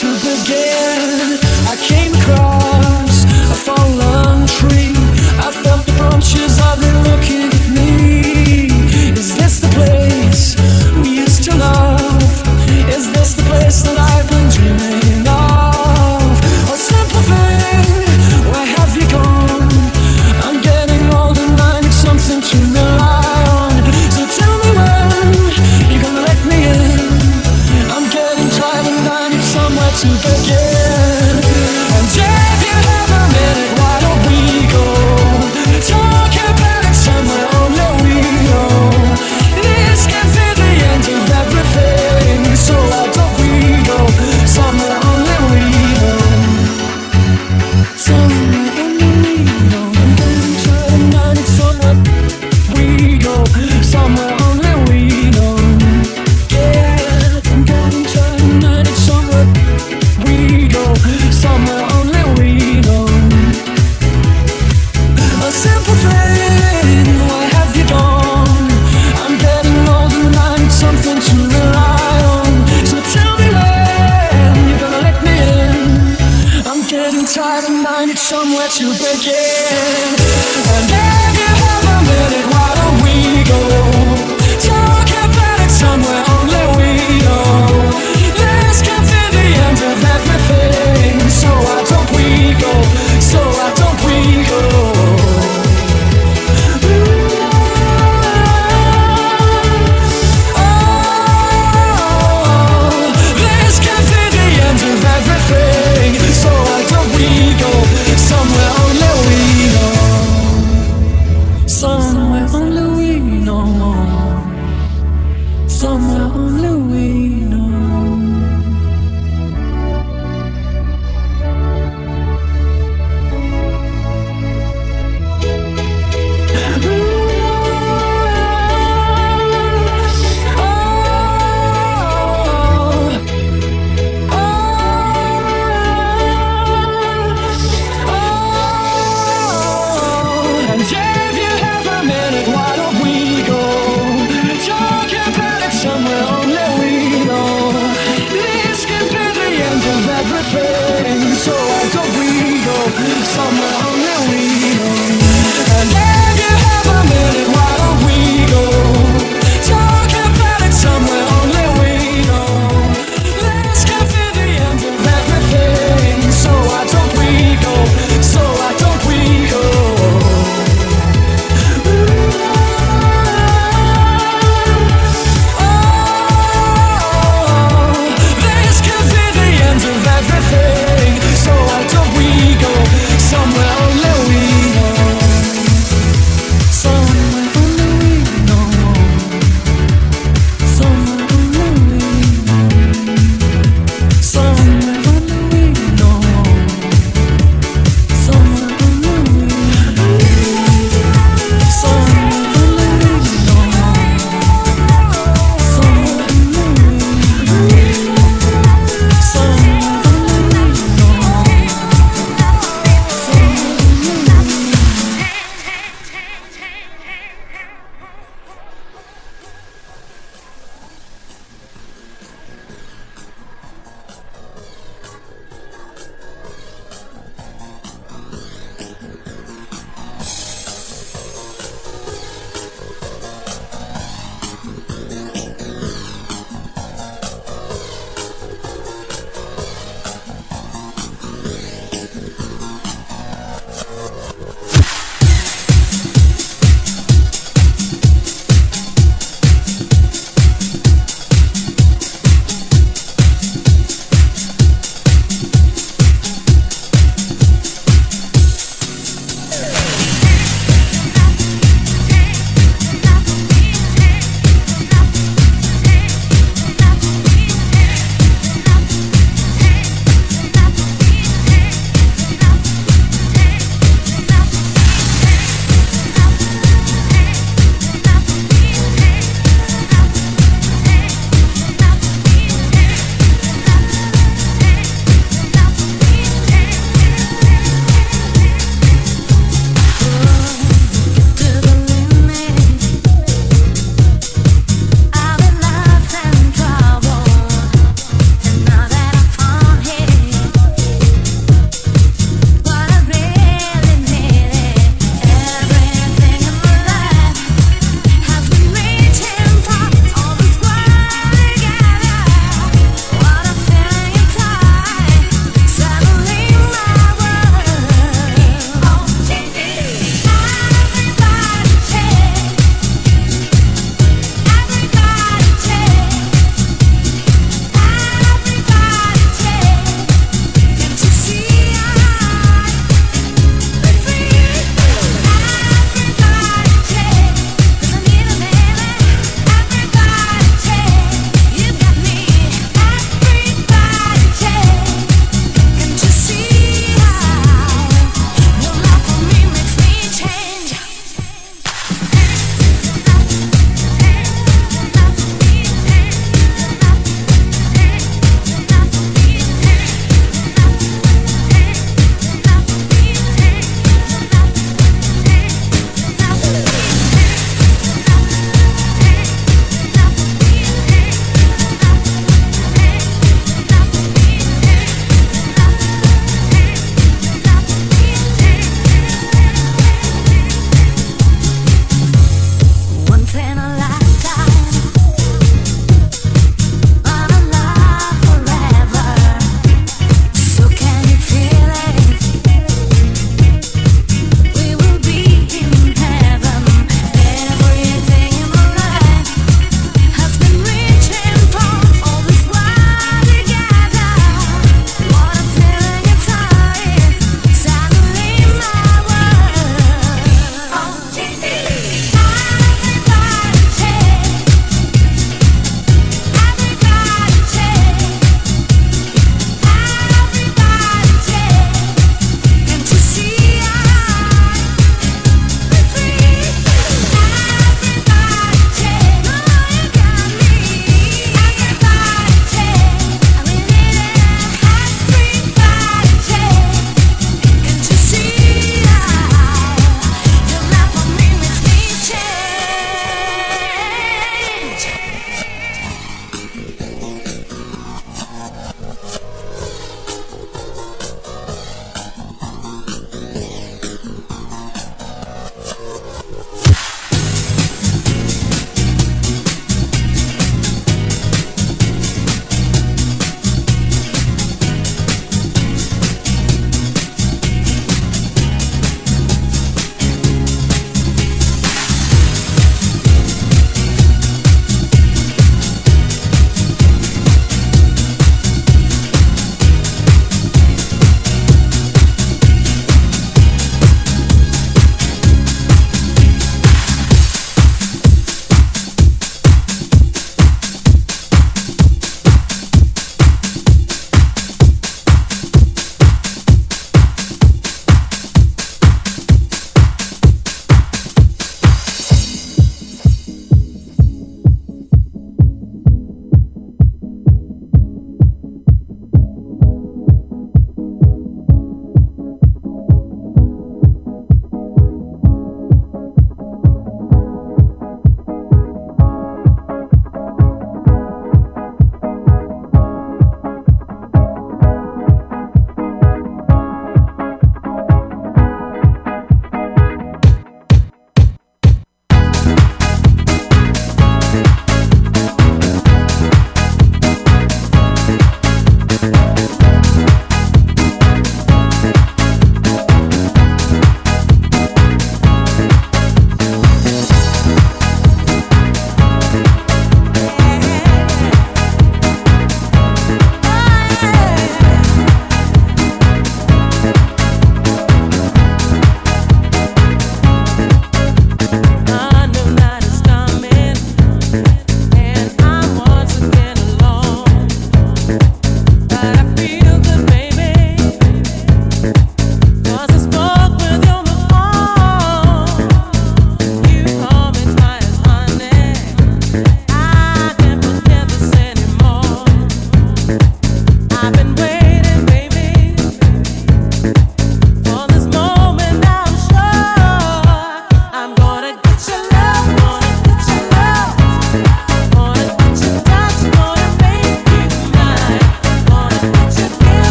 to